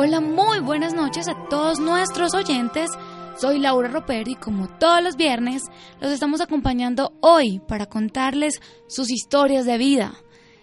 Hola, muy buenas noches a todos nuestros oyentes. Soy Laura Ropero y como todos los viernes los estamos acompañando hoy para contarles sus historias de vida.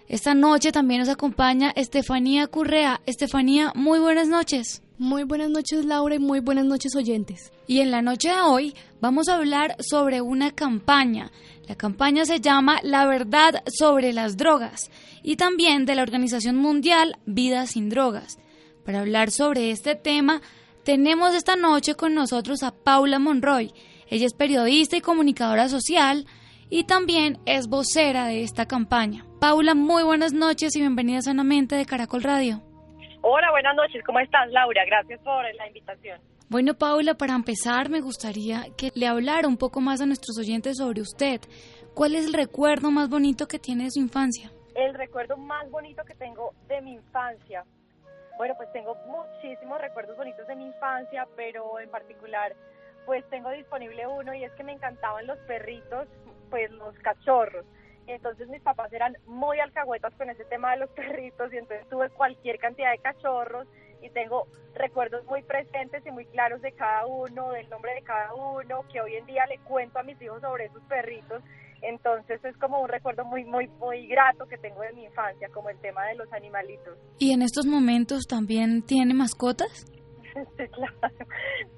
Esta noche también nos acompaña Estefanía Currea. Estefanía, muy buenas noches. Muy buenas noches Laura y muy buenas noches oyentes. Y en la noche de hoy vamos a hablar sobre una campaña. La campaña se llama La verdad sobre las drogas y también de la Organización Mundial Vida sin Drogas. Para hablar sobre este tema, tenemos esta noche con nosotros a Paula Monroy. Ella es periodista y comunicadora social y también es vocera de esta campaña. Paula, muy buenas noches y bienvenida sanamente de Caracol Radio. Hola, buenas noches. ¿Cómo estás, Laura? Gracias por la invitación. Bueno, Paula, para empezar me gustaría que le hablara un poco más a nuestros oyentes sobre usted. ¿Cuál es el recuerdo más bonito que tiene de su infancia? El recuerdo más bonito que tengo de mi infancia. Bueno, pues tengo muchísimos recuerdos bonitos de mi infancia, pero en particular, pues tengo disponible uno y es que me encantaban los perritos, pues los cachorros. Entonces mis papás eran muy alcahuetas con ese tema de los perritos y entonces tuve cualquier cantidad de cachorros y tengo recuerdos muy presentes y muy claros de cada uno, del nombre de cada uno, que hoy en día le cuento a mis hijos sobre esos perritos. Entonces es como un recuerdo muy, muy, muy grato que tengo de mi infancia, como el tema de los animalitos. ¿Y en estos momentos también tiene mascotas? Sí, claro.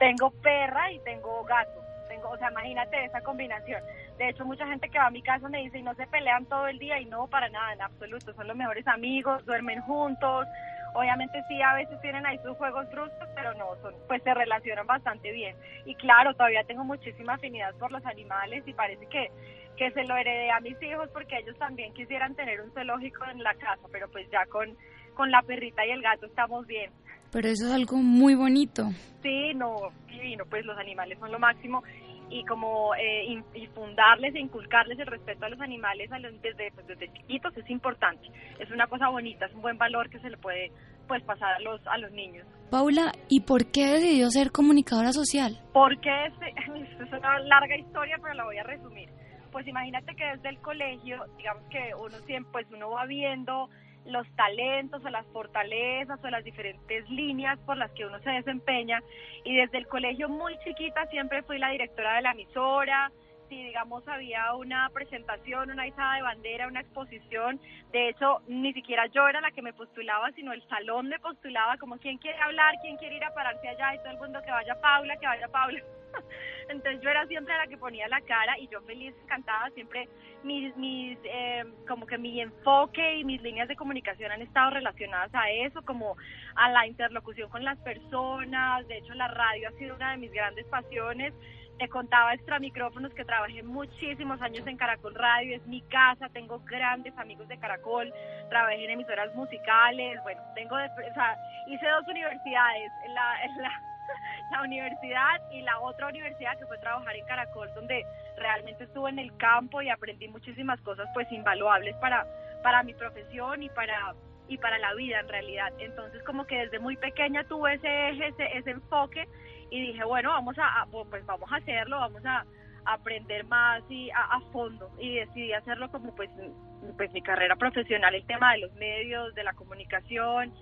Tengo perra y tengo gato. Tengo, o sea, imagínate esa combinación. De hecho, mucha gente que va a mi casa me dice, y no se pelean todo el día, y no, para nada, en absoluto. Son los mejores amigos, duermen juntos. Obviamente sí, a veces tienen ahí sus juegos bruscos, pero no, son, pues se relacionan bastante bien. Y claro, todavía tengo muchísima afinidad por los animales y parece que que se lo heredé a mis hijos porque ellos también quisieran tener un zoológico en la casa, pero pues ya con, con la perrita y el gato estamos bien. Pero eso es algo muy bonito. Sí, no, divino, pues los animales son lo máximo y como eh, infundarles e inculcarles el respeto a los animales a los, desde, pues, desde chiquitos es importante. Es una cosa bonita, es un buen valor que se le puede pues pasar a los, a los niños. Paula, ¿y por qué decidió ser comunicadora social? Porque es, es una larga historia, pero la voy a resumir pues imagínate que desde el colegio, digamos que uno siempre, pues uno va viendo los talentos o las fortalezas o las diferentes líneas por las que uno se desempeña. Y desde el colegio muy chiquita siempre fui la directora de la emisora, si digamos había una presentación, una izada de bandera, una exposición, de hecho ni siquiera yo era la que me postulaba, sino el salón me postulaba como quién quiere hablar, quién quiere ir a pararse allá y todo el mundo que vaya Paula, que vaya Paula. Entonces yo era siempre la que ponía la cara y yo feliz, encantada, siempre mis, mis eh, como que mi enfoque y mis líneas de comunicación han estado relacionadas a eso, como a la interlocución con las personas, de hecho la radio ha sido una de mis grandes pasiones, te contaba extra micrófonos que trabajé muchísimos años en Caracol Radio, es mi casa, tengo grandes amigos de Caracol, trabajé en emisoras musicales, bueno, tengo, o sea, hice dos universidades, la, la la universidad y la otra universidad que fue trabajar en Caracol, donde realmente estuve en el campo y aprendí muchísimas cosas pues invaluables para, para mi profesión y para y para la vida en realidad. Entonces como que desde muy pequeña tuve ese eje, ese, enfoque y dije, bueno, vamos a, pues vamos a hacerlo, vamos a, aprender más y a, fondo y decidí hacerlo como pues pues mi carrera profesional, el tema de los medios, de la comunicación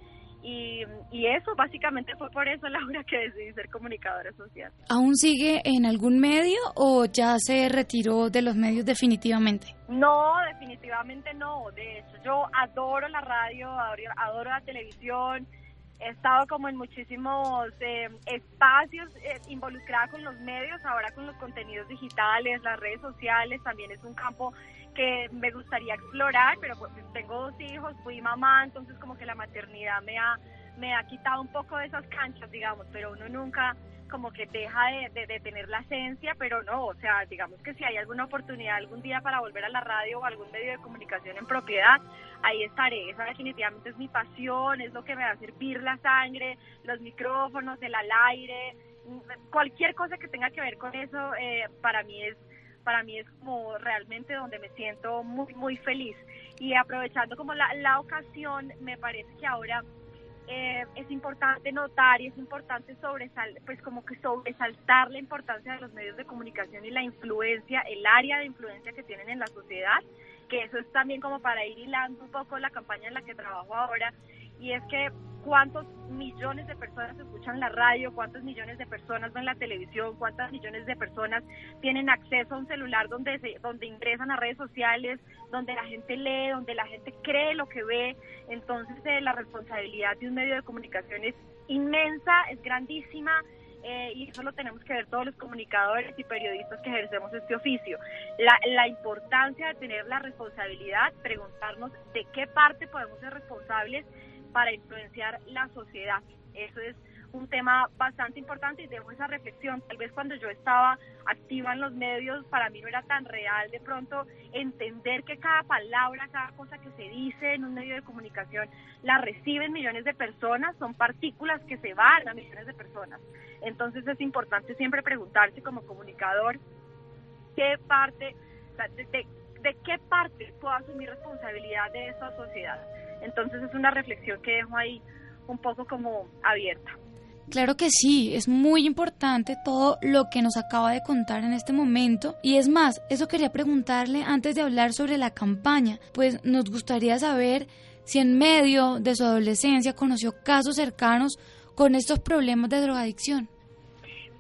y, y, eso básicamente fue por eso, Laura, que decidí ser comunicadora social. ¿Aún sigue en algún medio o ya se retiró de los medios definitivamente? No, definitivamente no. De hecho, yo adoro la radio, adoro, la televisión. He estado como en muchísimos eh, espacios eh, involucrada con los medios, ahora con los contenidos digitales, las redes sociales, también es un campo que me gustaría explorar, pero pues tengo dos hijos, fui mamá, entonces como que la maternidad me ha, me ha quitado un poco de esas canchas, digamos, pero uno nunca como que deja de, de, tener la esencia, pero no, o sea, digamos que si hay alguna oportunidad algún día para volver a la radio o algún medio de comunicación en propiedad, ahí estaré. Esa definitivamente es mi pasión, es lo que me va a servir la sangre, los micrófonos, el al aire, cualquier cosa que tenga que ver con eso, eh, para mí es para mí es como realmente donde me siento muy, muy feliz. Y aprovechando como la, la ocasión, me parece que ahora eh, es importante notar y es importante sobresal, pues como que sobresaltar la importancia de los medios de comunicación y la influencia, el área de influencia que tienen en la sociedad, que eso es también como para ir hilando un poco la campaña en la que trabajo ahora, y es que cuántos millones de personas escuchan la radio, cuántos millones de personas ven la televisión, cuántas millones de personas tienen acceso a un celular donde se, donde ingresan a redes sociales, donde la gente lee, donde la gente cree lo que ve. Entonces eh, la responsabilidad de un medio de comunicación es inmensa, es grandísima. Eh, y eso lo tenemos que ver todos los comunicadores y periodistas que ejercemos este oficio. La, la importancia de tener la responsabilidad, preguntarnos de qué parte podemos ser responsables para influenciar la sociedad. Eso es un tema bastante importante y dejo esa reflexión. Tal vez cuando yo estaba activa en los medios, para mí no era tan real de pronto entender que cada palabra, cada cosa que se dice en un medio de comunicación la reciben millones de personas, son partículas que se van a millones de personas. Entonces es importante siempre preguntarse como comunicador qué parte, de, de qué parte puedo asumir responsabilidad de esta sociedad entonces es una reflexión que dejo ahí un poco como abierta. Claro que sí, es muy importante todo lo que nos acaba de contar en este momento. Y es más, eso quería preguntarle antes de hablar sobre la campaña, pues nos gustaría saber si en medio de su adolescencia conoció casos cercanos con estos problemas de drogadicción.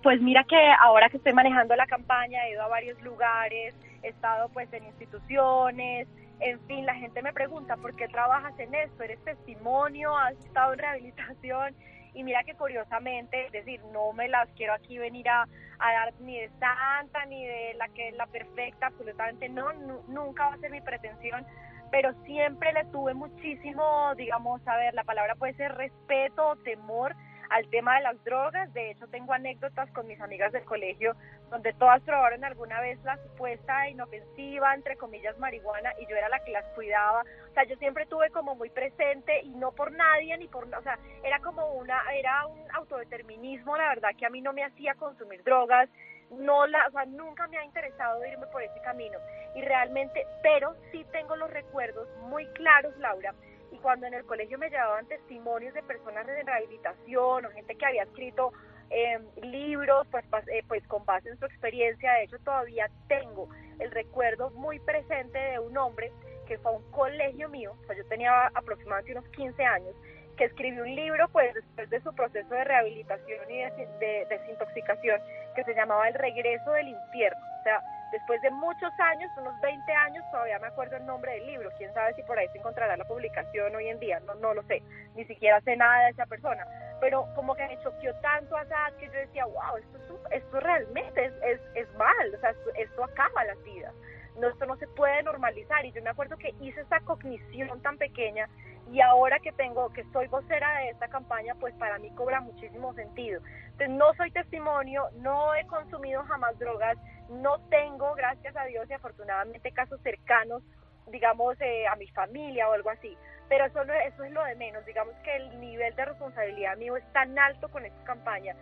Pues mira que ahora que estoy manejando la campaña he ido a varios lugares, he estado pues en instituciones, en fin, la gente me pregunta, ¿por qué trabajas en esto? ¿Eres testimonio? ¿Has estado en rehabilitación? Y mira que curiosamente, es decir, no me las quiero aquí venir a, dar ni de santa, ni de la que es la perfecta, absolutamente no, nunca va a ser mi pretensión, pero siempre le tuve muchísimo, digamos, a ver, la palabra puede ser respeto, temor al tema de las drogas. De hecho, tengo anécdotas con mis amigas del colegio donde todas probaron alguna vez la supuesta inofensiva, entre comillas, marihuana y yo era la que las cuidaba. O sea, yo siempre tuve como muy presente y no por nadie ni por, o sea, era como una, era un autodeterminismo, la verdad, que a mí no me hacía consumir drogas, no la, o sea, nunca me ha interesado irme por ese camino. Y realmente, pero sí tengo los recuerdos muy claros, Laura, y cuando en el colegio me llevaban testimonios de personas de rehabilitación o gente que había escrito eh, libros, pues, eh, pues con base en su experiencia, de hecho todavía tengo el recuerdo muy presente de un hombre que fue a un colegio mío, o sea, yo tenía aproximadamente unos 15 años, que escribió un libro pues después de su proceso de rehabilitación y de desintoxicación que se llamaba El regreso del infierno. Sea, después de muchos años, unos 20 años, todavía me acuerdo el nombre del libro. Quién sabe si por ahí se encontrará la publicación hoy en día, no, no lo sé. Ni siquiera sé nada de esa persona. Pero como que me choqueó tanto a esa que yo decía, wow, esto, esto realmente es, es, es mal, o sea, esto, acaba las vidas. No, esto no se puede normalizar. Y yo me acuerdo que hice esa cognición tan pequeña y ahora que tengo, que soy vocera de esta campaña, pues para mí cobra muchísimo sentido. Entonces no soy testimonio, no he consumido jamás drogas, no tengo, gracias a Dios y afortunadamente, casos cercanos, digamos, eh, a mi familia o algo así. Pero eso, eso es lo de menos, digamos que el nivel de responsabilidad mío es tan alto con esta campaña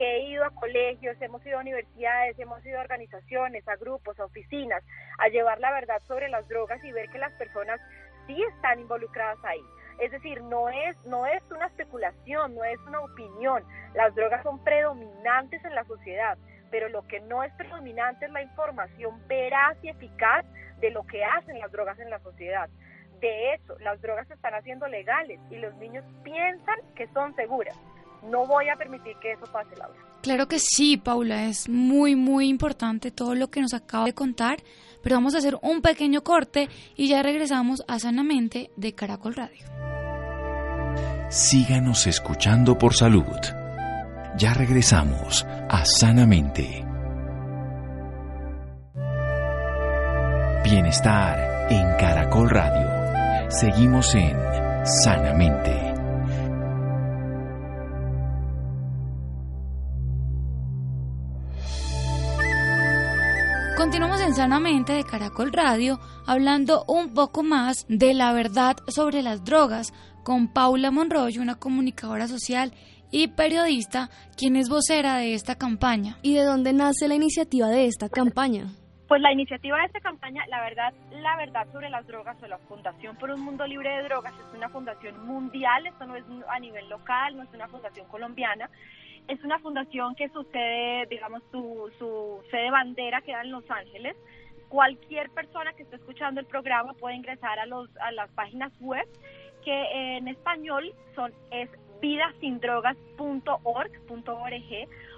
que he ido a colegios, hemos ido a universidades, hemos ido a organizaciones, a grupos, a oficinas, a llevar la verdad sobre las drogas y ver que las personas sí están involucradas ahí. Es decir, no es, no es una especulación, no es una opinión. Las drogas son predominantes en la sociedad, pero lo que no es predominante es la información veraz y eficaz de lo que hacen las drogas en la sociedad. De hecho, las drogas se están haciendo legales y los niños piensan que son seguras. No voy a permitir que eso pase, Laura. Claro que sí, Paula, es muy, muy importante todo lo que nos acaba de contar, pero vamos a hacer un pequeño corte y ya regresamos a Sanamente de Caracol Radio. Síganos escuchando por salud. Ya regresamos a Sanamente. Bienestar en Caracol Radio. Seguimos en Sanamente. Continuamos en Sanamente de Caracol Radio hablando un poco más de la verdad sobre las drogas con Paula Monroy, una comunicadora social y periodista, quien es vocera de esta campaña. ¿Y de dónde nace la iniciativa de esta campaña? Pues la iniciativa de esta campaña, la verdad, la verdad sobre las drogas o la Fundación por un Mundo Libre de Drogas es una fundación mundial, esto no es a nivel local, no es una fundación colombiana, es una fundación que sucede, digamos, su, su sede bandera queda en Los Ángeles. Cualquier persona que esté escuchando el programa puede ingresar a, los, a las páginas web que en español son es vidasindrogas.org,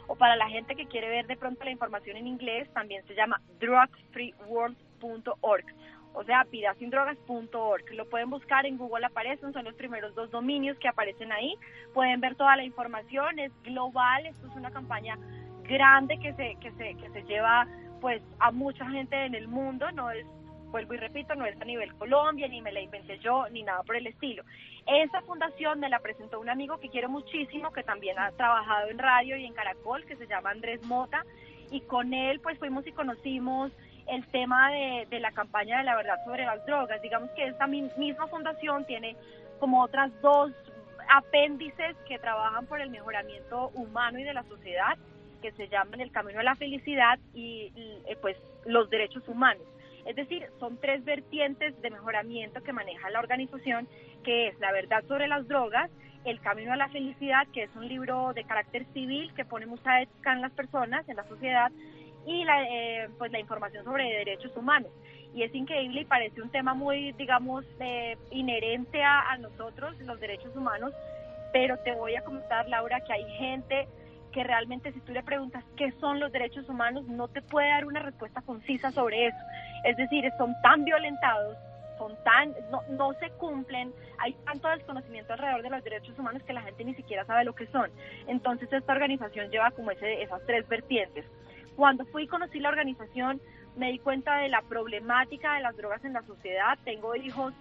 o para la gente que quiere ver de pronto la información en inglés también se llama drugfreeworld.org o sea, vidasindrogas.org. Lo pueden buscar en Google, aparecen, son los primeros dos dominios que aparecen ahí. Pueden ver toda la información, es global, esto es una campaña grande que se, que se, que se lleva pues a mucha gente en el mundo, no es vuelvo y repito, no es a nivel Colombia, ni me la inventé yo, ni nada por el estilo. Esa fundación me la presentó un amigo que quiero muchísimo, que también ha trabajado en radio y en Caracol, que se llama Andrés Mota, y con él pues fuimos y conocimos el tema de, la campaña de la verdad sobre las drogas. Digamos que esta misma fundación tiene como otras dos apéndices que trabajan por el mejoramiento humano y de la sociedad, que se llaman el camino a la felicidad y eh, pues los derechos humanos. Es decir, son tres vertientes de mejoramiento que maneja la organización, que es la verdad sobre las drogas, el Camino a la Felicidad, que es un libro de carácter civil que pone mucha ética en las personas, en la sociedad, y la, eh, pues la información sobre derechos humanos. Y es increíble y parece un tema muy, digamos, eh, inherente a, a nosotros, los derechos humanos, pero te voy a comentar, Laura, que hay gente que realmente si tú le preguntas qué son los derechos humanos, no te puede dar una respuesta concisa sobre eso. Es decir, son tan violentados, son tan, no, no se cumplen, hay tanto desconocimiento alrededor de los derechos humanos que la gente ni siquiera sabe lo que son. Entonces esta organización lleva como ese, esas tres vertientes. Cuando fui y conocí la organización, me di cuenta de la problemática de las drogas en la sociedad. Tengo hijos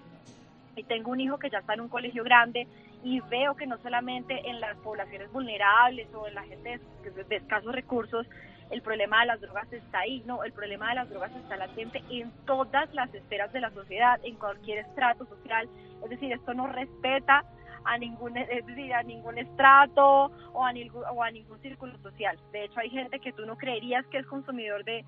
y tengo un hijo que ya está en un colegio grande y veo que no solamente en las poblaciones vulnerables o en la gente de, escasos recursos el problema de las drogas está ahí, no, el problema de las drogas está latente en todas las esferas de la sociedad, en cualquier estrato social, es decir, esto no respeta a ningún, es a ningún estrato o a, ningún, o a ningún círculo social. De hecho, hay gente que tú no creerías que es consumidor de,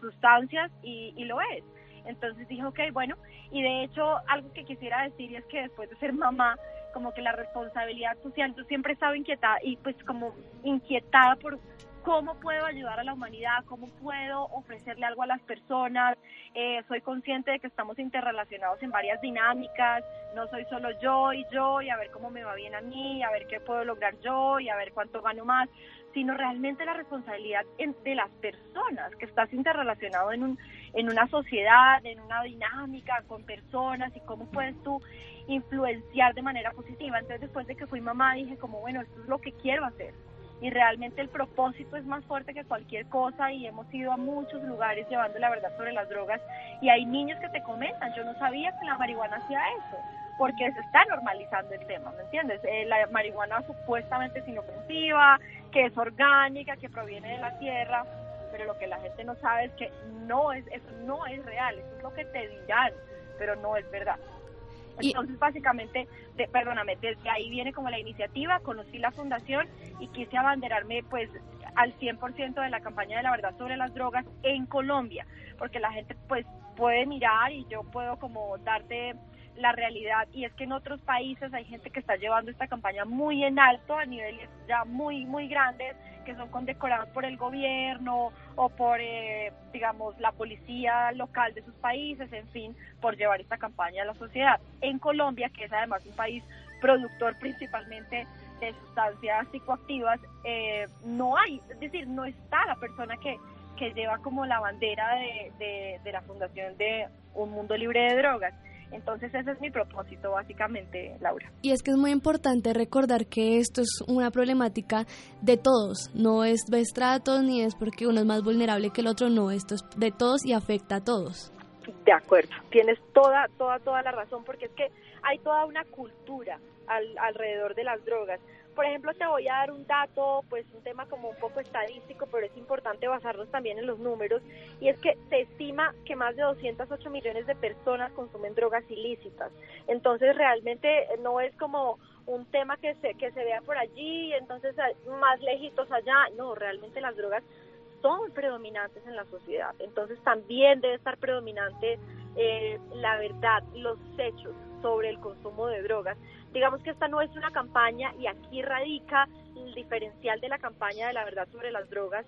sustancias y, y lo es. Entonces dije, ok, bueno, y de hecho algo que quisiera decir es que después de ser mamá, como que la responsabilidad social, yo siempre he estado inquietada y pues como inquietada por cómo puedo ayudar a la humanidad, cómo puedo ofrecerle algo a las personas. Eh, soy consciente de que estamos interrelacionados en varias dinámicas, no soy solo yo y yo y a ver cómo me va bien a mí, a ver qué puedo lograr yo y a ver cuánto gano más, sino realmente la responsabilidad de las personas, que estás interrelacionado en, un, en una sociedad, en una dinámica con personas y cómo puedes tú influenciar de manera positiva. Entonces después de que fui mamá dije como, bueno, esto es lo que quiero hacer y realmente el propósito es más fuerte que cualquier cosa y hemos ido a muchos lugares llevando la verdad sobre las drogas y hay niños que te comentan, yo no sabía que la marihuana hacía eso, porque se está normalizando el tema, ¿me entiendes? Eh, la marihuana supuestamente es inofensiva, que es orgánica, que proviene de la tierra, pero lo que la gente no sabe es que no es, eso no es real, eso es lo que te dirán, pero no es verdad. Entonces, básicamente, de, perdóname, desde ahí viene como la iniciativa, conocí la fundación y quise abanderarme pues al 100% de la campaña de la verdad sobre las drogas en Colombia, porque la gente pues puede mirar y yo puedo como darte la realidad. Y es que en otros países hay gente que está llevando esta campaña muy en alto a niveles ya muy muy grandes que son condecorados por el gobierno o por eh, digamos la policía local de sus países en fin por llevar esta campaña a la sociedad. En Colombia que es además un país productor principalmente de sustancias psicoactivas eh, no hay es decir no está la persona que que lleva como la bandera de, de la fundación de un mundo libre de drogas entonces ese es mi propósito básicamente, Laura. Y es que es muy importante recordar que esto es una problemática de todos, no es de estratos ni es porque uno es más vulnerable que el otro, no, esto es de todos y afecta a todos. De acuerdo, tienes toda, toda, toda la razón, porque es que hay toda una cultura alrededor de las drogas. Por ejemplo, te voy a dar un dato, pues un tema como un poco estadístico, pero es importante basarnos también en los números, y es que se estima que más de 208 millones de personas consumen drogas ilícitas. Entonces, realmente no es como un tema que se, que se vea por allí, entonces más lejitos allá, no, realmente las drogas son predominantes en la sociedad. Entonces también debe estar predominante eh, la verdad, los hechos sobre el consumo de drogas. Digamos que esta no es una campaña y aquí radica el diferencial de la campaña de la verdad sobre las drogas.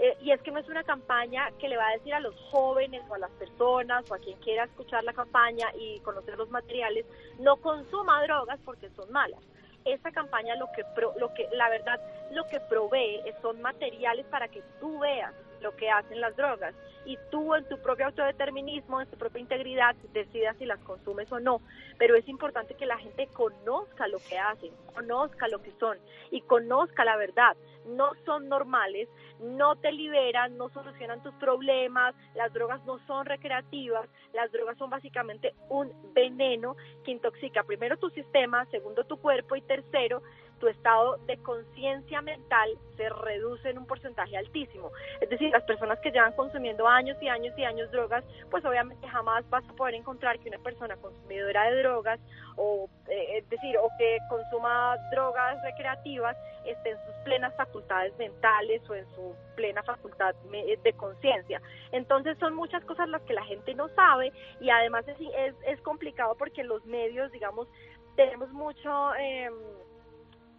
Eh, y es que no es una campaña que le va a decir a los jóvenes o a las personas o a quien quiera escuchar la campaña y conocer los materiales, no consuma drogas porque son malas. Esta campaña lo que, lo que la verdad, lo que provee son materiales para que tú veas lo que hacen las drogas y tú en tu propio autodeterminismo, en tu propia integridad, decidas si las consumes o no. Pero es importante que la gente conozca lo que hacen, conozca lo que son y conozca la verdad. No son normales, no te liberan, no solucionan tus problemas, las drogas no son recreativas, las drogas son básicamente un veneno que intoxica primero tu sistema, segundo tu cuerpo y tercero tu estado de conciencia mental se reduce en un porcentaje altísimo. Es decir, las personas que llevan consumiendo años y años y años drogas, pues obviamente jamás vas a poder encontrar que una persona consumidora de drogas o eh, es decir, o que consuma drogas recreativas esté en sus plenas facultades mentales o en su plena facultad de conciencia. Entonces son muchas cosas las que la gente no sabe y además es, es, es complicado porque los medios, digamos, tenemos mucho... Eh,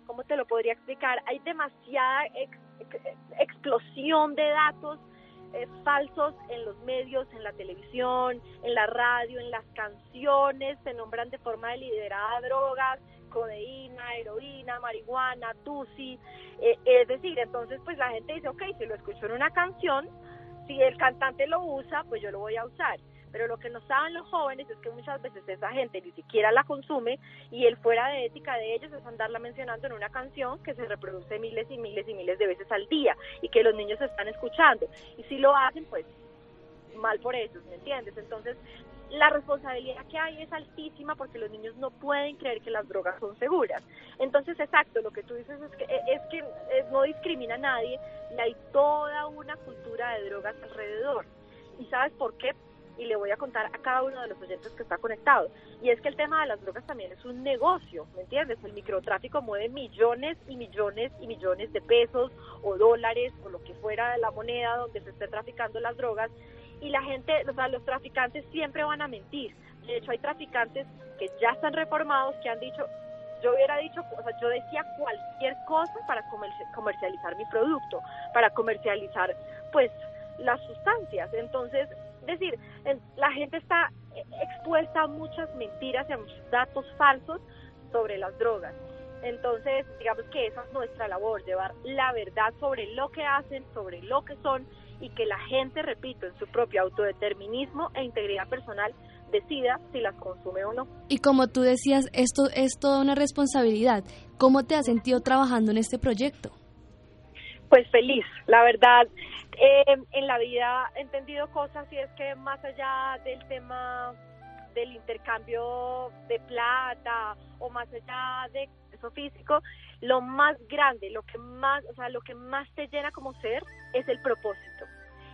¿cómo te lo podría explicar? Hay demasiada explosión de datos eh, falsos en los medios, en la televisión, en la radio, en las canciones, se nombran de forma deliberada drogas, codeína, heroína, marihuana, tusi, eh, es decir, entonces pues la gente dice, ok, si lo escucho en una canción, si el cantante lo usa, pues yo lo voy a usar pero lo que no saben los jóvenes es que muchas veces esa gente ni siquiera la consume y el fuera de ética de ellos es andarla mencionando en una canción que se reproduce miles y miles y miles de veces al día y que los niños están escuchando. Y si lo hacen, pues mal por eso, ¿me entiendes? Entonces, la responsabilidad que hay es altísima porque los niños no pueden creer que las drogas son seguras. Entonces, exacto, lo que tú dices es que, es que no discrimina a nadie y hay toda una cultura de drogas alrededor. ¿Y sabes por qué? Y le voy a contar a cada uno de los oyentes que está conectado. Y es que el tema de las drogas también es un negocio, ¿me entiendes? El microtráfico mueve millones y millones y millones de pesos o dólares o lo que fuera la moneda donde se esté traficando las drogas. Y la gente, o sea, los traficantes siempre van a mentir. De hecho, hay traficantes que ya están reformados que han dicho, yo hubiera dicho, o sea, yo decía cualquier cosa para comercializar mi producto, para comercializar, pues, las sustancias. Entonces, es decir, la gente está expuesta a muchas mentiras y a muchos datos falsos sobre las drogas. Entonces, digamos que esa es nuestra labor, llevar la verdad sobre lo que hacen, sobre lo que son y que la gente, repito, en su propio autodeterminismo e integridad personal decida si las consume o no. Y como tú decías, esto es toda una responsabilidad. ¿Cómo te has sentido trabajando en este proyecto? Pues feliz, la verdad. Eh, en la vida he entendido cosas y es que más allá del tema del intercambio de plata o más allá de eso físico, lo más grande, lo que más, o sea, lo que más te llena como ser es el propósito.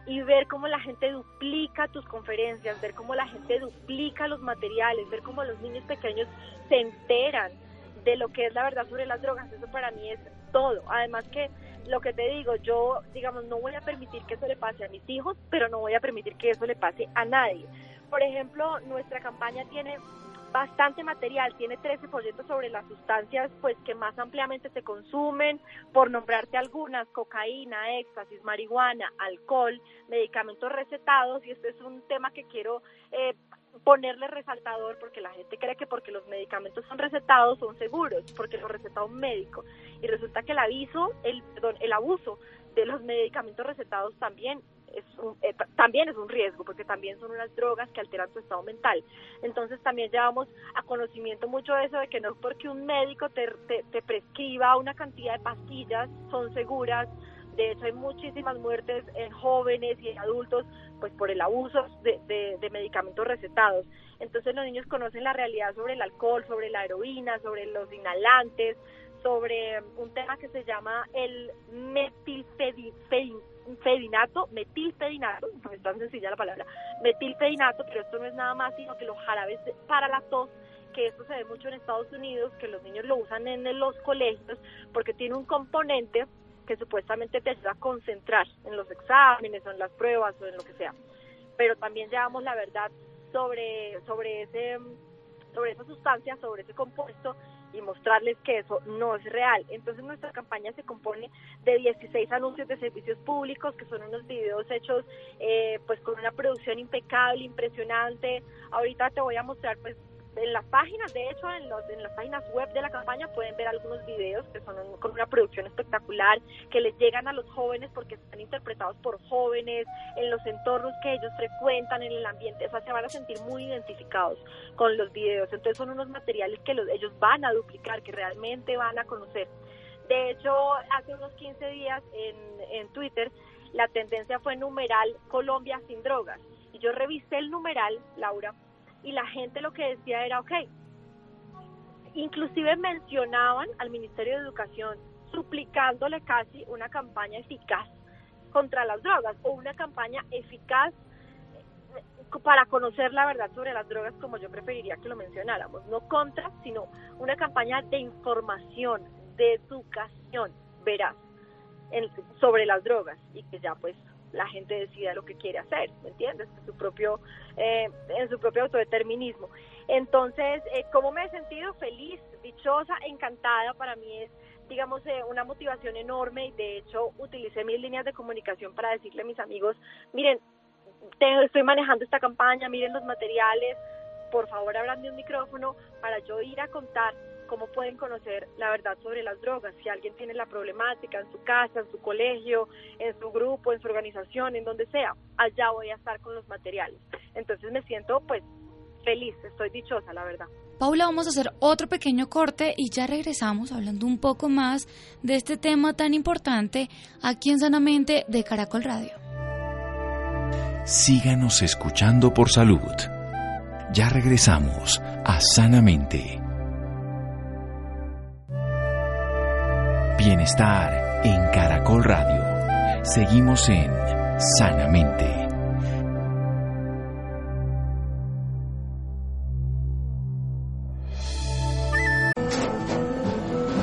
Y ver cómo la gente duplica tus conferencias, ver cómo la gente duplica los materiales, ver cómo los niños pequeños se enteran de lo que es la verdad sobre las drogas, eso para mí es todo. Además que lo que te digo, yo, digamos, no voy a permitir que eso le pase a mis hijos, pero no voy a permitir que eso le pase a nadie. Por ejemplo, nuestra campaña tiene bastante material, tiene 13 folletos sobre las sustancias pues que más ampliamente se consumen, por nombrarte algunas, cocaína, éxtasis, marihuana, alcohol, medicamentos recetados, y este es un tema que quiero eh, ponerle resaltador porque la gente cree que porque los medicamentos son recetados son seguros, porque lo receta un médico, y resulta que el aviso, el, perdón, el abuso de los medicamentos recetados también es eh, también es un riesgo porque también son unas drogas que alteran tu estado mental. Entonces también llevamos a conocimiento mucho eso de que no es porque un médico te, te, prescriba una cantidad de pastillas son seguras. De hecho hay muchísimas muertes en jóvenes y en adultos pues por el abuso de, de, medicamentos recetados. Entonces los niños conocen la realidad sobre el alcohol, sobre la heroína, sobre los inhalantes, sobre un tema que se llama el metilfedinato metil metilfedinato, no es tan sencilla la palabra, metilfedinato, pero esto no es nada más sino que los jarabes para la tos que esto se ve mucho en Estados Unidos, que los niños lo usan en los colegios porque tiene un componente que supuestamente te ayuda a concentrar en los exámenes o en las pruebas o en lo que sea. Pero también llevamos la verdad sobre, sobre, ese, sobre esa sustancia, sobre ese compuesto y mostrarles que eso no es real. Entonces nuestra campaña se compone de 16 anuncios de servicios públicos, que son unos videos hechos eh, pues con una producción impecable, impresionante. Ahorita te voy a mostrar pues en las páginas, de hecho, en, los, en las páginas web de la campaña pueden ver algunos videos que son con una producción espectacular, que les llegan a los jóvenes porque están interpretados por jóvenes, en los entornos que ellos frecuentan, en el ambiente, o sea, se van a sentir muy identificados con los videos. Entonces son unos materiales que los, ellos van a duplicar, que realmente van a conocer. De hecho, hace unos 15 días en, en Twitter, la tendencia fue numeral Colombia sin drogas. Y yo revisé el numeral, Laura, y la gente lo que decía era, ok, inclusive mencionaban al Ministerio de Educación suplicándole casi una campaña eficaz contra las drogas o una campaña eficaz eh, para conocer la verdad sobre las drogas como yo preferiría que lo mencionáramos, no contra, sino una campaña de información, de educación, verás, sobre las drogas y que ya pues la gente decida lo que quiere hacer, ¿me entiendes? En su propio, eh, en su propio autodeterminismo. Entonces, eh, ¿cómo me he sentido? Feliz, dichosa, encantada. Para mí es, digamos, eh, una motivación enorme y de hecho utilicé mis líneas de comunicación para decirle a mis amigos, miren, estoy manejando esta campaña, miren los materiales, por favor abran un micrófono para yo ir a contar cómo pueden conocer la verdad sobre las drogas. Si alguien tiene la problemática en su casa, en su colegio, en su grupo, en su organización, en donde sea, allá voy a estar con los materiales. Entonces me siento pues feliz, estoy dichosa, la verdad. Paula, vamos a hacer otro pequeño corte y ya regresamos hablando un poco más de este tema tan importante aquí en Sanamente de Caracol Radio. Síganos escuchando por salud. Ya regresamos a Sanamente. Bienestar en Caracol Radio. Seguimos en Sanamente.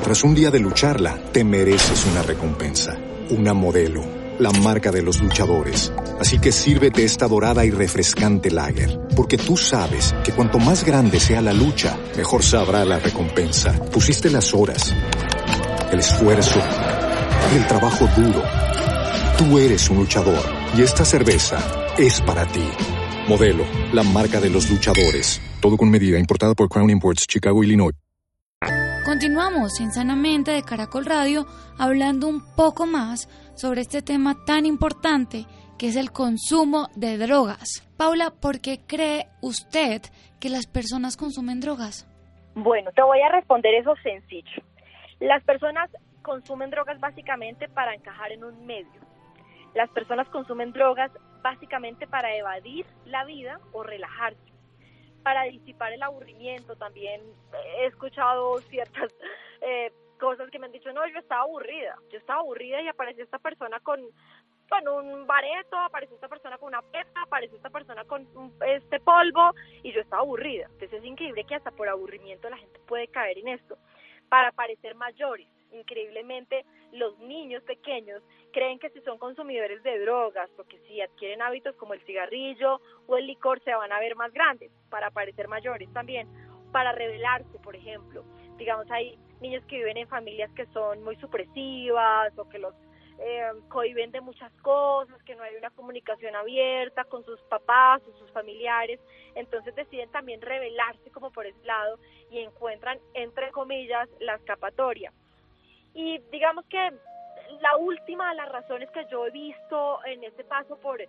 Tras un día de lucharla, te mereces una recompensa, una modelo, la marca de los luchadores. Así que sírvete esta dorada y refrescante lager, porque tú sabes que cuanto más grande sea la lucha, mejor sabrá la recompensa. Pusiste las horas el esfuerzo, el trabajo duro. Tú eres un luchador y esta cerveza es para ti. Modelo, la marca de los luchadores. Todo con medida, importada por Crown Imports, Chicago, Illinois. Continuamos Insanamente de Caracol Radio hablando un poco más sobre este tema tan importante que es el consumo de drogas. Paula, ¿por qué cree usted que las personas consumen drogas? Bueno, te voy a responder eso sencillo. Las personas consumen drogas básicamente para encajar en un medio. Las personas consumen drogas básicamente para evadir la vida o relajarse, para disipar el aburrimiento. También he escuchado ciertas eh, cosas que me han dicho, no, yo estaba aburrida, yo estaba aburrida y apareció esta persona con, con un bareto, apareció esta persona con una pepa, apareció esta persona con este polvo y yo estaba aburrida. Entonces es increíble que hasta por aburrimiento la gente puede caer en esto para parecer mayores. Increíblemente, los niños pequeños creen que si son consumidores de drogas o que si adquieren hábitos como el cigarrillo o el licor se van a ver más grandes para parecer mayores también. para rebelarse, por ejemplo. Digamos, hay niños que viven en familias que son muy supresivas o que los eh, cohiben de muchas cosas, que no hay una comunicación abierta con sus papás o sus familiares, entonces deciden también rebelarse como por ese lado y encuentran, entre comillas, la escapatoria. Y digamos que la última de las razones que yo he visto en este paso por,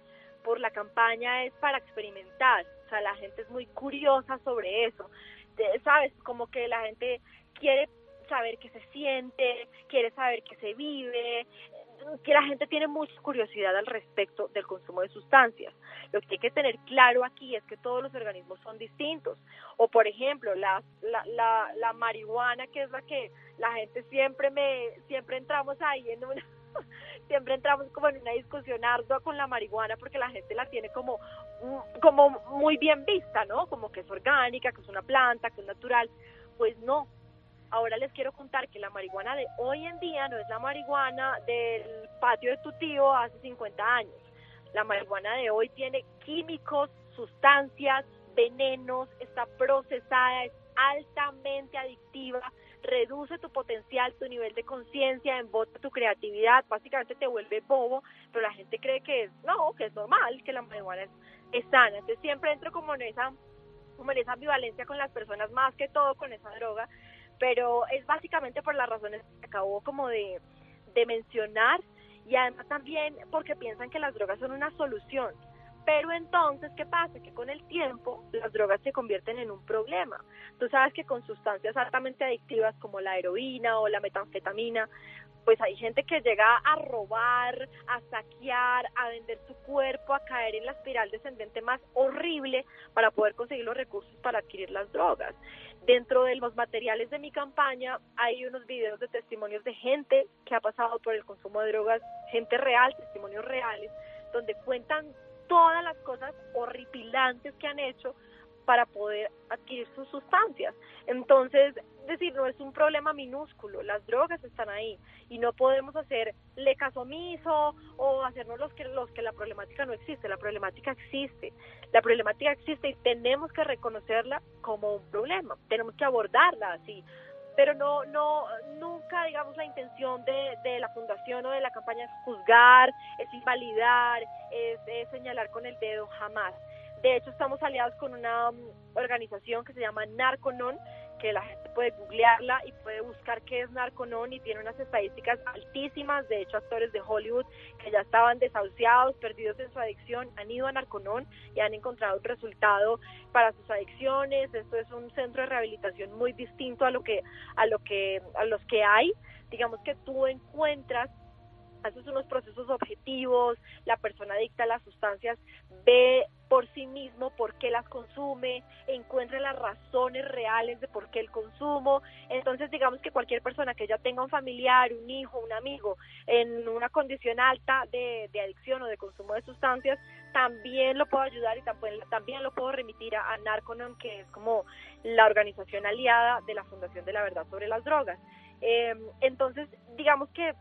por la campaña es para experimentar, o sea, la gente es muy curiosa sobre eso, ¿sabes? Como que la gente quiere saber qué se siente, quiere saber qué se vive, que la gente tiene mucha curiosidad al respecto del consumo de sustancias. Lo que hay que tener claro aquí es que todos los organismos son distintos. O, por ejemplo, la, la, la, marihuana, que es la que la gente siempre me, siempre entramos ahí en una, siempre entramos como en una discusión ardua con la marihuana porque la gente la tiene como, como muy bien vista, ¿no? Como que es orgánica, que es una planta, que es natural. Pues no, Ahora les quiero contar que la marihuana de hoy en día no es la marihuana del patio de tu tío hace 50 años. La marihuana de hoy tiene químicos, sustancias, venenos, está procesada, es altamente adictiva, reduce tu potencial, tu nivel de conciencia, embota tu creatividad, básicamente te vuelve bobo, pero la gente cree que es, no, que es normal, que la marihuana es, es sana. Entonces siempre entro como en esa como en esa ambivalencia con las personas, más que todo con esa droga, pero es básicamente por las razones que acabo como de, de mencionar y además también porque piensan que las drogas son una solución. Pero entonces, ¿qué pasa? Que con el tiempo las drogas se convierten en un problema. Tú sabes que con sustancias altamente adictivas como la heroína o la metanfetamina, pues hay gente que llega a robar, a saquear, a vender su cuerpo, a caer en la espiral descendente más horrible para poder conseguir los recursos para adquirir las drogas. Dentro de los materiales de mi campaña hay unos videos de testimonios de gente que ha pasado por el consumo de drogas, gente real, testimonios reales, donde cuentan todas las cosas horripilantes que han hecho para poder adquirir sus sustancias. Entonces, decir, no es un problema minúsculo, las drogas están ahí y no podemos hacerle caso o hacernos los que, los que la problemática no existe, la problemática existe, la problemática existe y tenemos que reconocerla como un problema, tenemos que abordarla así, pero no, no, nunca, digamos, la intención de, de la fundación o de la campaña es juzgar, es invalidar, es señalar con el dedo, jamás. De hecho, estamos aliados con una um, organización que se llama Narconon, que la gente puede googlearla y puede buscar qué es Narconon y tiene unas estadísticas altísimas. De hecho, actores de Hollywood que ya estaban desahuciados, perdidos en su adicción, han ido a Narconon y han encontrado un resultado para sus adicciones. Esto es un centro de rehabilitación muy distinto a lo que a lo que a los que hay. Digamos que tú encuentras haces unos procesos objetivos, la persona adicta a las sustancias ve por sí mismo por qué las consume, encuentra las razones reales de por qué el consumo. Entonces, digamos que cualquier persona que ya tenga un familiar, un hijo, un amigo en una condición alta de, adicción o de consumo de sustancias, también lo puedo ayudar y también, también lo puedo remitir a, a Narconon, que es como la organización aliada de la Fundación de la Verdad sobre las Drogas. Eh, entonces, digamos que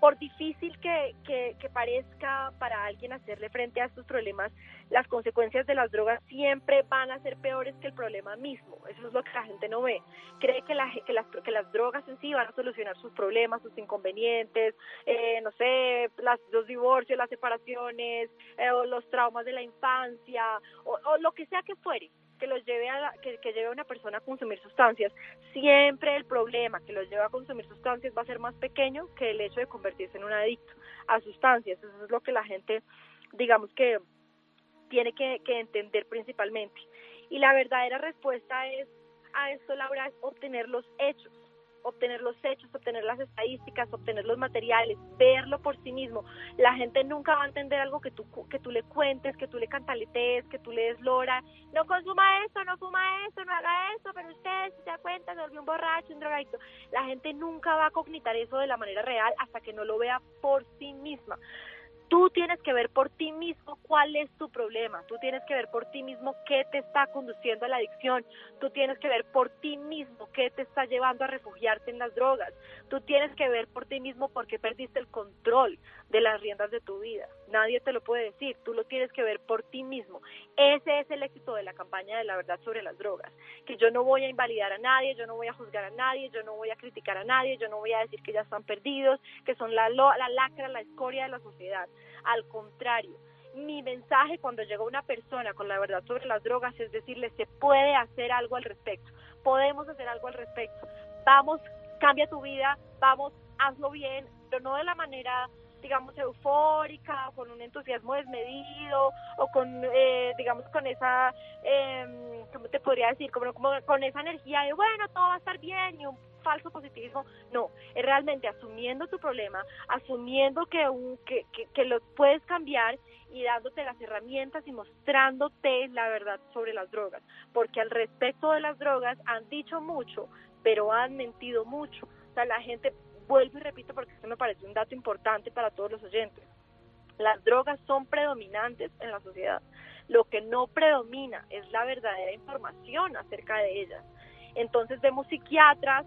por difícil que, que, parezca para alguien hacerle frente a estos problemas, las consecuencias de las drogas siempre van a ser peores que el problema mismo. Eso es lo que la gente no ve. Cree que, la, que, las, que las drogas en sí van a solucionar sus problemas, sus inconvenientes, eh, no sé, las, los divorcios, las separaciones, eh, o los traumas de la infancia, o, o lo que sea que fuere que los lleve a que, lleve a una persona a consumir sustancias, siempre el problema que los lleva a consumir sustancias va a ser más pequeño que el hecho de convertirse en un adicto a sustancias. Eso es lo que la gente, digamos que tiene que, que entender principalmente. Y la verdadera respuesta es a esto, Laura, es obtener los hechos obtener los hechos, obtener las estadísticas, obtener los materiales, verlo por sí mismo. La gente nunca va a entender algo que tú, que tú le cuentes, que tú le cantaletees, que tú le des lora. No consuma esto, no fuma esto, no haga esto, pero usted si se da cuenta se volvió un borracho, un drogadicto. La gente nunca va a cognitar eso de la manera real hasta que no lo vea por sí misma. Tú tienes que ver por ti mismo cuál es tu problema, tú tienes que ver por ti mismo qué te está conduciendo a la adicción, tú tienes que ver por ti mismo qué te está llevando a refugiarte en las drogas, tú tienes que ver por ti mismo por qué perdiste el control de las riendas de tu vida. Nadie te lo puede decir, tú lo tienes que ver por ti mismo. Ese es el éxito de la campaña de la verdad sobre las drogas, que yo no voy a invalidar a nadie, yo no voy a juzgar a nadie, yo no voy a criticar a nadie, yo no voy a decir que ya están perdidos, que son la, la lacra, la escoria de la sociedad. Al contrario, mi mensaje cuando llega una persona con la verdad sobre las drogas es decirle, se puede hacer algo al respecto, podemos hacer algo al respecto, vamos, cambia tu vida, vamos, hazlo bien, pero no de la manera digamos, eufórica, con un entusiasmo desmedido, o con, eh, digamos, con esa, eh, ¿cómo te podría decir? Como, como con esa energía de, bueno, todo va a estar bien, y un falso positivismo. No, es realmente asumiendo tu problema, asumiendo que, un, que, que, que lo puedes cambiar y dándote las herramientas y mostrándote la verdad sobre las drogas. Porque al respecto de las drogas han dicho mucho, pero han mentido mucho. O sea, la gente vuelvo y repito porque esto me parece un dato importante para todos los oyentes. Las drogas son predominantes en la sociedad. Lo que no predomina es la verdadera información acerca de ellas. Entonces vemos psiquiatras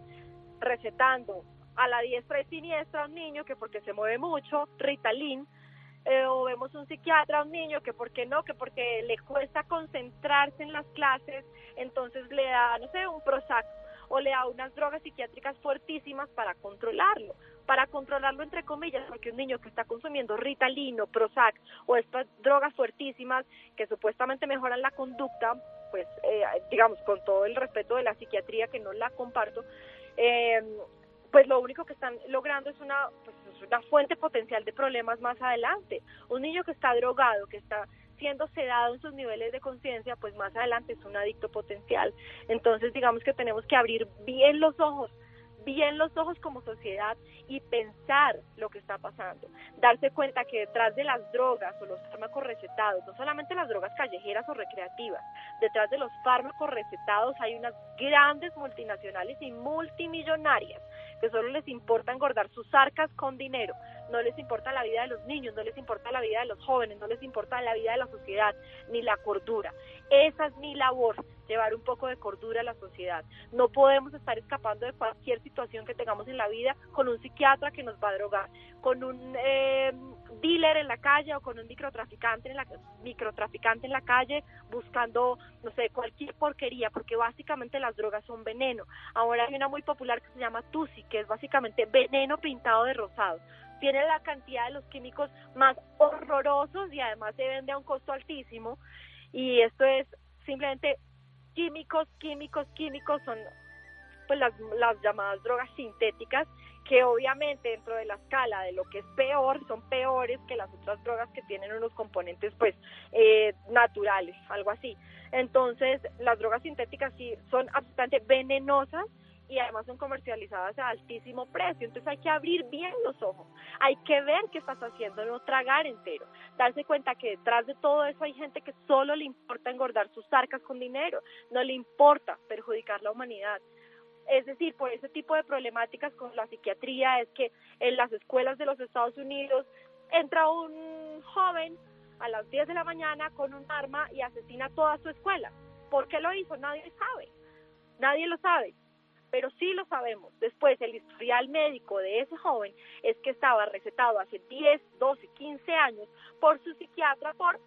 recetando a la diestra y siniestra a un niño que porque se mueve mucho, Ritalin, eh, o vemos un psiquiatra a un niño que porque no, que porque le cuesta concentrarse en las clases, entonces le da, no sé, un Prozac o le da unas drogas psiquiátricas fuertísimas para controlarlo, para controlarlo entre comillas, porque un niño que está consumiendo Ritalino, Prozac o estas drogas fuertísimas que supuestamente mejoran la conducta, pues eh, digamos con todo el respeto de la psiquiatría que no la comparto, eh, pues lo único que están logrando es una, pues, es una fuente potencial de problemas más adelante. Un niño que está drogado, que está siendo sedado en sus niveles de conciencia, pues más adelante es un adicto potencial. Entonces, digamos que tenemos que abrir bien los ojos bien los ojos como sociedad y pensar lo que está pasando. Darse cuenta que detrás de las drogas o los fármacos recetados, no solamente las drogas callejeras o recreativas, detrás de los fármacos recetados hay unas grandes multinacionales y multimillonarias que solo les importa engordar sus arcas con dinero, no les importa la vida de los niños, no les importa la vida de los jóvenes, no les importa la vida de la sociedad, ni la cordura. Esa es mi labor, llevar un poco de cordura a la sociedad. No podemos estar escapando de cualquier situación que tengamos en la vida con un psiquiatra que nos va a drogar, con un eh, dealer en la calle o con un microtraficante en la en la calle buscando no sé cualquier porquería porque básicamente las drogas son veneno ahora hay una muy popular que se llama Tusi que es básicamente veneno pintado de rosado tiene la cantidad de los químicos más horrorosos y además se vende a un costo altísimo y esto es simplemente químicos químicos químicos son pues las, las llamadas drogas sintéticas que obviamente dentro de la escala de lo que es peor son peores que las otras drogas que tienen unos componentes pues eh, naturales, algo así. Entonces las drogas sintéticas sí son absolutamente venenosas y además son comercializadas a altísimo precio. Entonces hay que abrir bien los ojos, hay que ver qué estás haciendo, no tragar entero, darse cuenta que detrás de todo eso hay gente que solo le importa engordar sus arcas con dinero, no le importa perjudicar la humanidad. Es decir, por ese tipo de problemáticas con la psiquiatría es que en las escuelas de los Estados Unidos entra un joven a las 10 de la mañana con un arma y asesina toda su escuela. ¿Por qué lo hizo? Nadie sabe. Nadie lo sabe. Pero sí lo sabemos. Después, el historial médico de ese joven es que estaba recetado hace 10, 12, 15 años por su psiquiatra por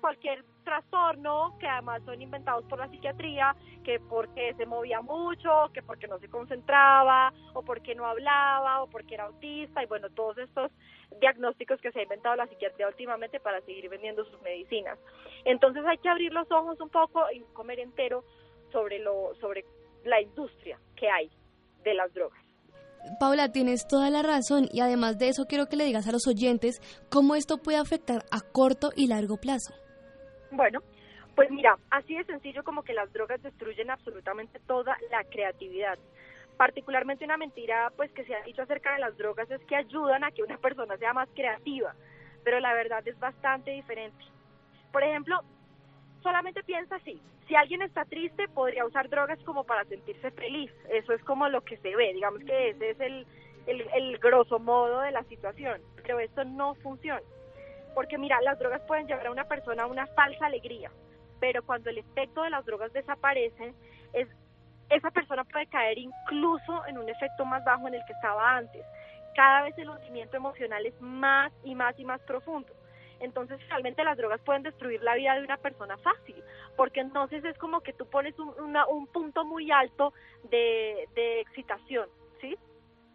cualquier trastorno que además son inventados por la psiquiatría, que porque se movía mucho, que porque no se concentraba, o porque no hablaba, o porque era autista, y bueno, todos estos diagnósticos que se ha inventado la psiquiatría últimamente para seguir vendiendo sus medicinas. Entonces hay que abrir los ojos un poco y comer entero sobre lo sobre la industria que hay de las drogas. Paula, tienes toda la razón y además de eso quiero que le digas a los oyentes cómo esto puede afectar a corto y largo plazo. Bueno, pues mira, así de sencillo como que las drogas destruyen absolutamente toda la creatividad. Particularmente una mentira pues que se ha dicho acerca de las drogas es que ayudan a que una persona sea más creativa, pero la verdad es bastante diferente. Por ejemplo, solamente piensa así, si alguien está triste podría usar drogas como para sentirse feliz, eso es como lo que se ve, digamos que ese es el, el, grosso modo de la situación, pero esto no funciona, porque mira, las drogas pueden llevar a una persona a una falsa alegría, pero cuando el efecto de las drogas desaparece, es, esa persona puede caer incluso en un efecto más bajo en el que estaba antes. Cada vez el hundimiento emocional es más y más y más profundo. Entonces realmente las drogas pueden destruir la vida de una persona fácil, porque entonces es como que tú pones un, un punto muy alto de, de excitación, ¿sí?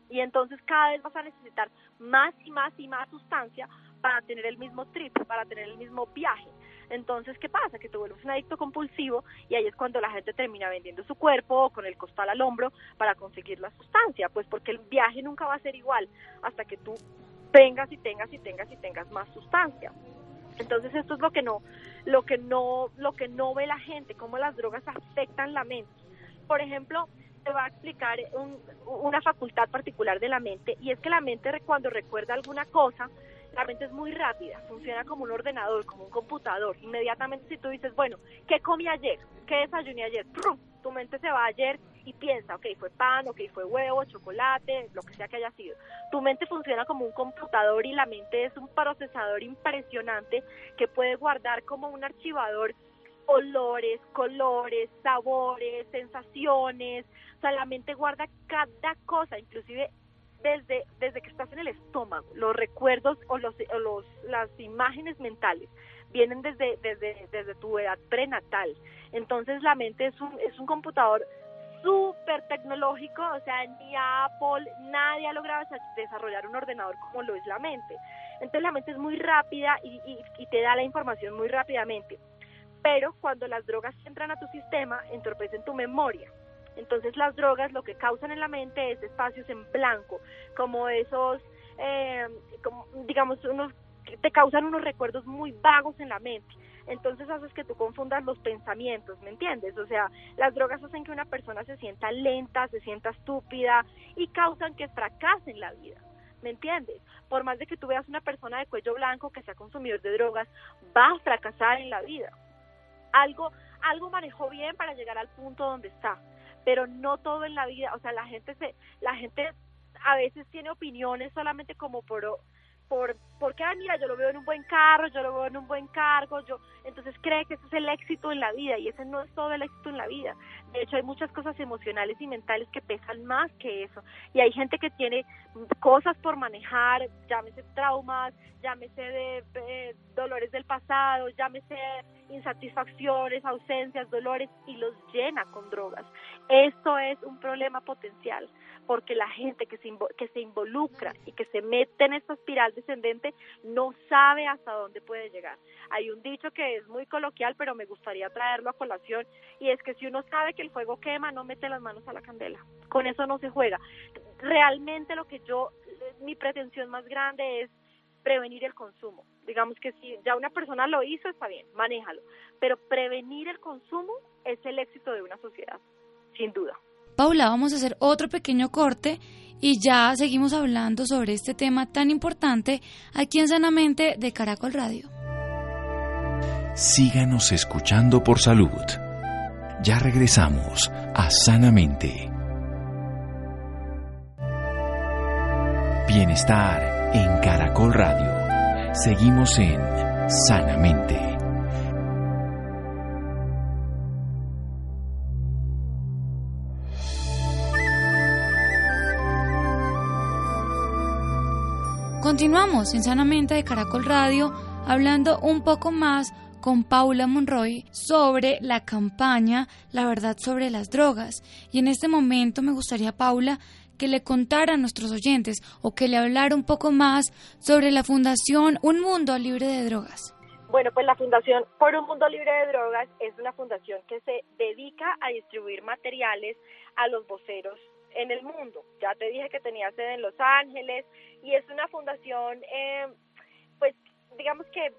Y entonces cada vez vas a necesitar más y más y más sustancia para tener el mismo trip, para tener el mismo viaje. Entonces, ¿qué pasa? Que te vuelves un adicto compulsivo y ahí es cuando la gente termina vendiendo su cuerpo con el costal al hombro para conseguir la sustancia, pues porque el viaje nunca va a ser igual hasta que tú tengas y tengas y tengas y tengas más sustancia. Entonces, esto es lo que no lo que no lo que no ve la gente, cómo las drogas afectan la mente. Por ejemplo, te va a explicar una facultad particular de la mente y es que la mente cuando recuerda alguna cosa la mente es muy rápida, funciona como un ordenador, como un computador. Inmediatamente si tú dices, bueno, ¿qué comí ayer? ¿Qué desayuné ayer? Tu mente se va ayer y piensa, ok, fue pan, ok, fue huevo, chocolate, lo que sea que haya sido. Tu mente funciona como un computador y la mente es un procesador impresionante que puede guardar como un archivador olores, colores, sabores, sensaciones. O sea, la mente guarda cada cosa, inclusive desde, desde que estás en el estómago. Los recuerdos o, los, los, las imágenes mentales vienen desde, desde, desde tu edad prenatal. Entonces la mente es un, es un computador súper tecnológico, o sea, ni Apple, nadie ha logrado desarrollar un ordenador como lo es la mente. Entonces la mente es muy rápida y, y te da la información muy rápidamente. Pero cuando las drogas entran a tu sistema, entorpecen tu memoria. Entonces las drogas lo que causan en la mente es espacios en blanco, como esos, eh, como, digamos, unos te causan unos recuerdos muy vagos en la mente. Entonces haces que tú confundas los pensamientos, ¿me entiendes? O sea, las drogas hacen que una persona se sienta lenta, se sienta estúpida y causan que fracase en la vida. ¿Me entiendes? Por más de que tú veas una persona de cuello blanco que sea consumidor de drogas, va a fracasar en la vida. Algo, algo manejó bien para llegar al punto donde está pero no todo en la vida, o sea, la gente se, la gente a veces tiene opiniones solamente como por por porque ah, mira yo lo veo en un buen carro yo lo veo en un buen cargo yo entonces cree que ese es el éxito en la vida y ese no es todo el éxito en la vida. De hecho hay muchas cosas emocionales y mentales que pesan más que eso. Y hay gente que tiene cosas por manejar llámese traumas llámese de dolores del pasado llámese insatisfacciones ausencias dolores y los llena con drogas esto es un problema potencial porque la gente que se, que se involucra y que se mete en esta espiral descendente no sabe hasta dónde puede llegar. Hay un dicho que es muy coloquial, pero me gustaría traerlo a colación, y es que si uno sabe que el fuego quema, no mete las manos a la candela. Con eso no se juega. Realmente lo que yo, mi pretensión más grande es prevenir el consumo. Digamos que si ya una persona lo hizo, está bien, manéjalo. Pero prevenir el consumo es el éxito de una sociedad, sin duda. Paula, vamos a hacer otro pequeño corte y ya seguimos hablando sobre este tema tan importante aquí en Sanamente de Caracol Radio. Síganos escuchando por salud. Ya regresamos a Sanamente. Bienestar en Caracol Radio. Seguimos en Sanamente. Continuamos en Sanamente de Caracol Radio hablando un poco más con Paula Monroy sobre la campaña La verdad sobre las drogas. Y en este momento me gustaría, Paula, que le contara a nuestros oyentes o que le hablara un poco más sobre la Fundación Un Mundo Libre de Drogas. Bueno, pues la Fundación Por un Mundo Libre de Drogas es una fundación que se dedica a distribuir materiales a los voceros en el mundo. Ya te dije que tenía sede en Los Ángeles y es una fundación, eh, pues digamos que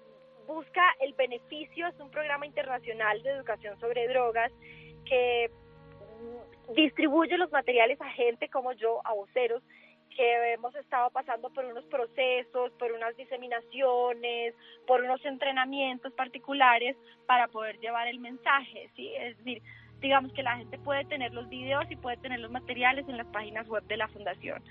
busca el beneficio, es un programa internacional de educación sobre drogas que distribuye los materiales a gente como yo, a voceros, que hemos estado pasando por unos procesos, por unas diseminaciones, por unos entrenamientos particulares para poder llevar el mensaje, ¿sí? Es decir, digamos que la gente puede tener los videos y puede tener los materiales en las páginas web de la fundación.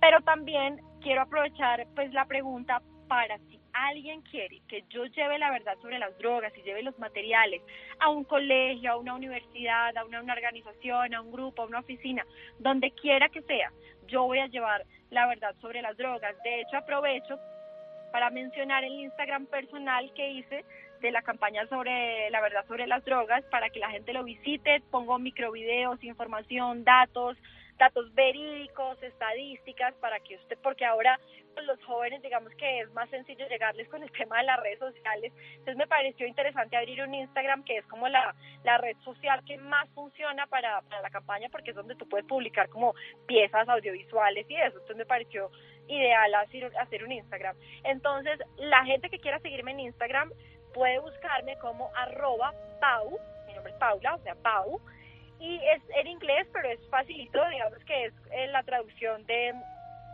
Pero también quiero aprovechar pues la pregunta para si alguien quiere que yo lleve la verdad sobre las drogas y lleve los materiales a un colegio, a una universidad, a una, organización, a un grupo, a una oficina, donde quiera que sea, yo voy a llevar la verdad sobre las drogas. De hecho, aprovecho para mencionar el Instagram personal que hice de la campaña sobre la verdad sobre las drogas para que la gente lo visite, pongo microvideos, información, datos, datos verídicos, estadísticas, para que usted, porque ahora los jóvenes digamos que es más sencillo llegarles con el tema de las redes sociales, entonces me pareció interesante abrir un Instagram que es como la, la red social que más funciona para, para la campaña porque es donde tú puedes publicar como piezas audiovisuales y eso, entonces me pareció ideal hacer, hacer un Instagram. Entonces, la gente que quiera seguirme en Instagram puede buscarme como arroba Pau, mi nombre es Paula, o sea, Pau, y es en inglés, pero es facilito, digamos que es eh, la traducción de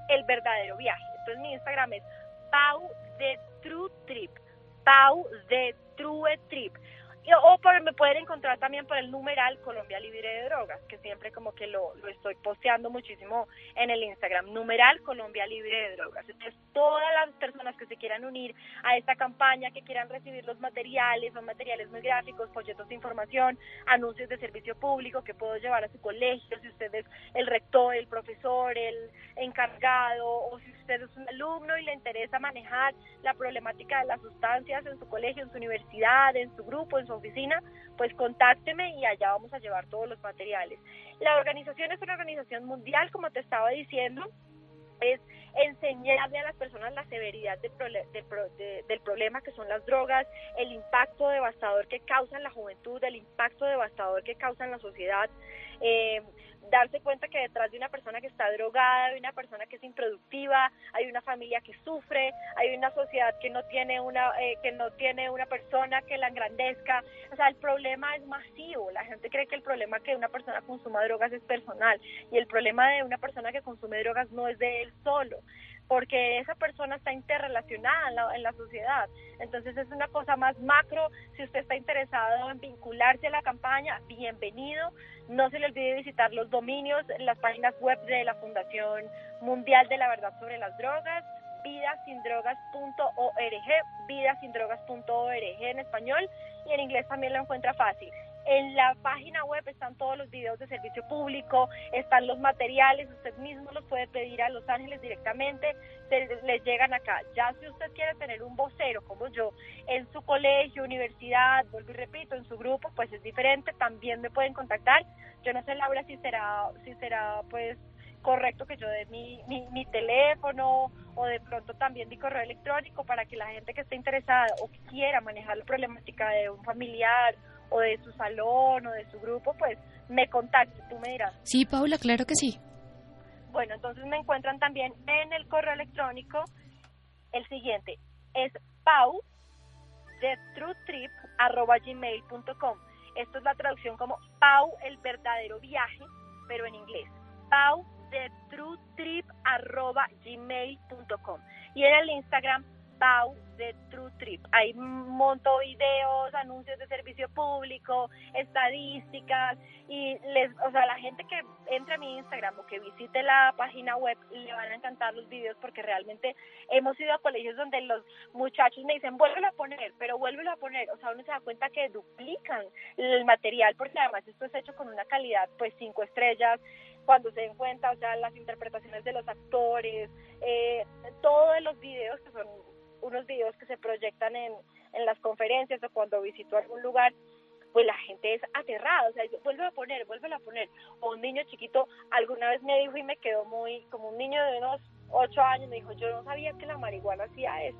El verdadero viaje. Entonces mi Instagram es Pau de True Trip, Pau de True Trip o por, me pueden encontrar también por el numeral Colombia Libre de Drogas, que siempre como que lo, lo estoy posteando muchísimo en el Instagram, numeral Colombia Libre de Drogas. Entonces, todas las personas que se quieran unir a esta campaña, que quieran recibir los materiales, son materiales muy gráficos, folletos de información, anuncios de servicio público que puedo llevar a su colegio, si usted es el rector, el profesor, el encargado, o si usted es un alumno y le interesa manejar la problemática de las sustancias en su colegio, en su universidad, en su grupo, en su oficina, pues contácteme y allá vamos a llevar todos los materiales. La organización es una organización mundial, como te estaba diciendo, es enseñarle a las personas la severidad del, del, problema que son las drogas, el impacto devastador que causan la juventud, el impacto devastador que causan la sociedad. Eh, darse cuenta que detrás de una persona que está drogada, hay una persona que es improductiva, hay una familia que sufre, hay una sociedad que no tiene una eh, que no tiene una persona que la engrandezca, o sea, el problema es masivo. La gente cree que el problema que una persona consuma drogas es personal y el problema de una persona que consume drogas no es de él solo porque esa persona está interrelacionada en la, sociedad. Entonces es una cosa más macro. Si usted está interesado en vincularse a la campaña, bienvenido. No se le olvide visitar los dominios, las páginas web de la Fundación Mundial de la Verdad sobre las Drogas, vidasindrogas.org, vidasindrogas.org en español y en inglés también lo encuentra fácil. En la página web están todos los videos de servicio público, están los materiales, usted mismo los puede pedir a Los Ángeles directamente, les llegan acá. Ya si usted quiere tener un vocero como yo en su colegio, universidad, vuelvo y repito, en su grupo, pues es diferente, también me pueden contactar. Yo no sé, Laura, si será, si será pues correcto que yo dé mi, mi, mi, teléfono o de pronto también mi correo electrónico para que la gente que esté interesada o quiera manejar la problemática de un familiar o de su salón o de su grupo, pues me contacte, tú me dirás. Sí, Paula, claro que sí. Bueno, entonces me encuentran también en el correo electrónico el siguiente, es pau de gmail.com. Esto es la traducción como Pau el verdadero viaje, pero en inglés. Pau de gmail.com. Y en el Instagram De True Trip. Hay un montón de videos, anuncios de servicio público, estadísticas y les, o sea, la gente que entre a mi Instagram o que visite la página web le van a encantar los videos porque realmente hemos ido a colegios donde los muchachos me dicen, vuélvelo a poner, pero vuélvelo a poner. O sea, uno se da cuenta que duplican el material porque además esto es hecho con una calidad pues cinco estrellas cuando se den cuenta, o sea, las interpretaciones de los actores, eh, todos los videos que son unos videos que se proyectan en, en las conferencias o cuando visito algún lugar, pues la gente es aterrada, o sea, vuelve a poner, vuelve a poner. O un niño chiquito alguna vez me dijo y me quedó muy, como un niño de unos ocho años, me dijo, yo no sabía que la marihuana hacía eso,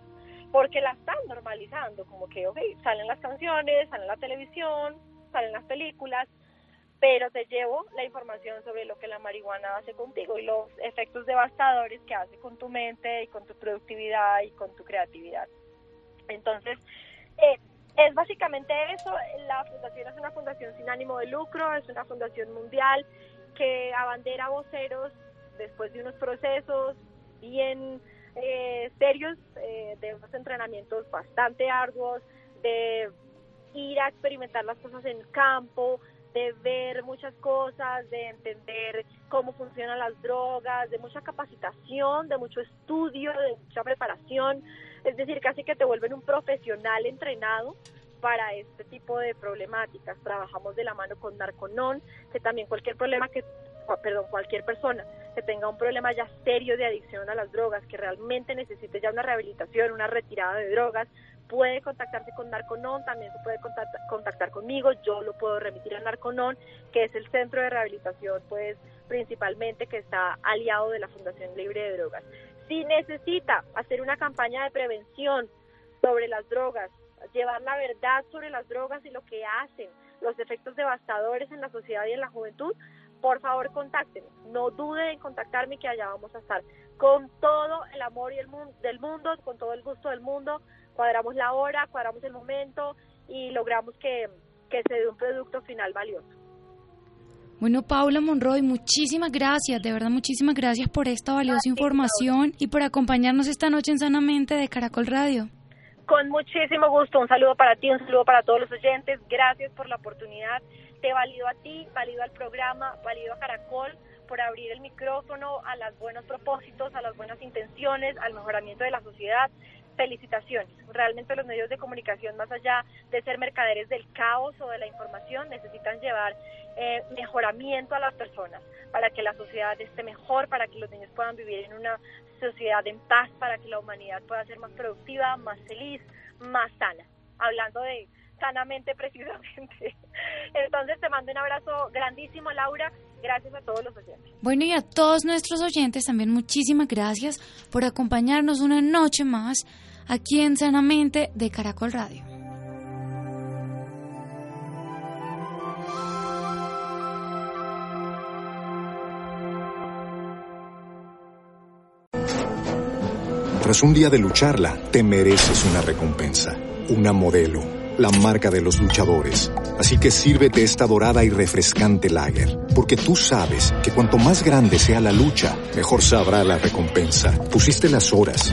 porque la están normalizando, como que, ok, salen las canciones, salen la televisión, salen las películas, pero te llevo la información sobre lo que la marihuana hace contigo y los efectos devastadores que hace con tu mente y con tu productividad y con tu creatividad. Entonces, eh, es básicamente eso. La fundación es una fundación sin ánimo de lucro, es una fundación mundial que abandera voceros después de unos procesos bien eh, serios, eh, de unos entrenamientos bastante arduos, de ir a experimentar las cosas en campo, de ver muchas cosas, de entender cómo funcionan las drogas, de mucha capacitación, de mucho estudio, de mucha preparación, es decir, casi que te vuelven un profesional entrenado para este tipo de problemáticas. Trabajamos de la mano con Narconon, que también cualquier problema que, perdón, cualquier persona que que tenga un problema ya serio de adicción a las drogas, que realmente necesite ya una rehabilitación, una retirada de drogas, puede contactarse con Narconon, también se puede contactar, conmigo, yo lo puedo remitir a Narconon, que es el centro de rehabilitación, pues principalmente que está aliado de la Fundación Libre de Drogas. Si necesita hacer una campaña de prevención sobre las drogas, llevar la verdad sobre las drogas y lo que hacen, los efectos devastadores en la sociedad y en la juventud, por favor contáctenme. No dude en contactarme que allá vamos a estar con todo el amor y el del mundo, con todo el gusto del mundo. Cuadramos la hora, cuadramos el momento y logramos que, que se dé un producto final valioso. Bueno, Paula Monroy, muchísimas gracias, de verdad muchísimas gracias por esta valiosa información y por acompañarnos esta noche en Sanamente de Caracol Radio. Con muchísimo gusto, un saludo para ti, un saludo para todos los oyentes, gracias por la oportunidad te valido a ti, valido al programa, valido a Caracol por abrir el micrófono a los buenos propósitos, a las buenas intenciones, al mejoramiento de la sociedad. Felicitaciones. Realmente los medios de comunicación, más allá de ser mercaderes del caos o de la información, necesitan llevar eh, mejoramiento a las personas para que la sociedad esté mejor, para que los niños puedan vivir en una sociedad en paz, para que la humanidad pueda ser más productiva, más feliz, más sana. Hablando de sanamente precisamente. Entonces te mando un abrazo grandísimo, Laura. Gracias a todos los oyentes. Bueno, y a todos nuestros oyentes también muchísimas gracias por acompañarnos una noche más aquí en Sanamente de Caracol Radio. Tras un día de lucharla, te mereces una recompensa, una modelo la marca de los luchadores. Así que sírvete esta dorada y refrescante lager, porque tú sabes que cuanto más grande sea la lucha, mejor sabrá la recompensa. Pusiste las horas,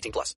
18 plus.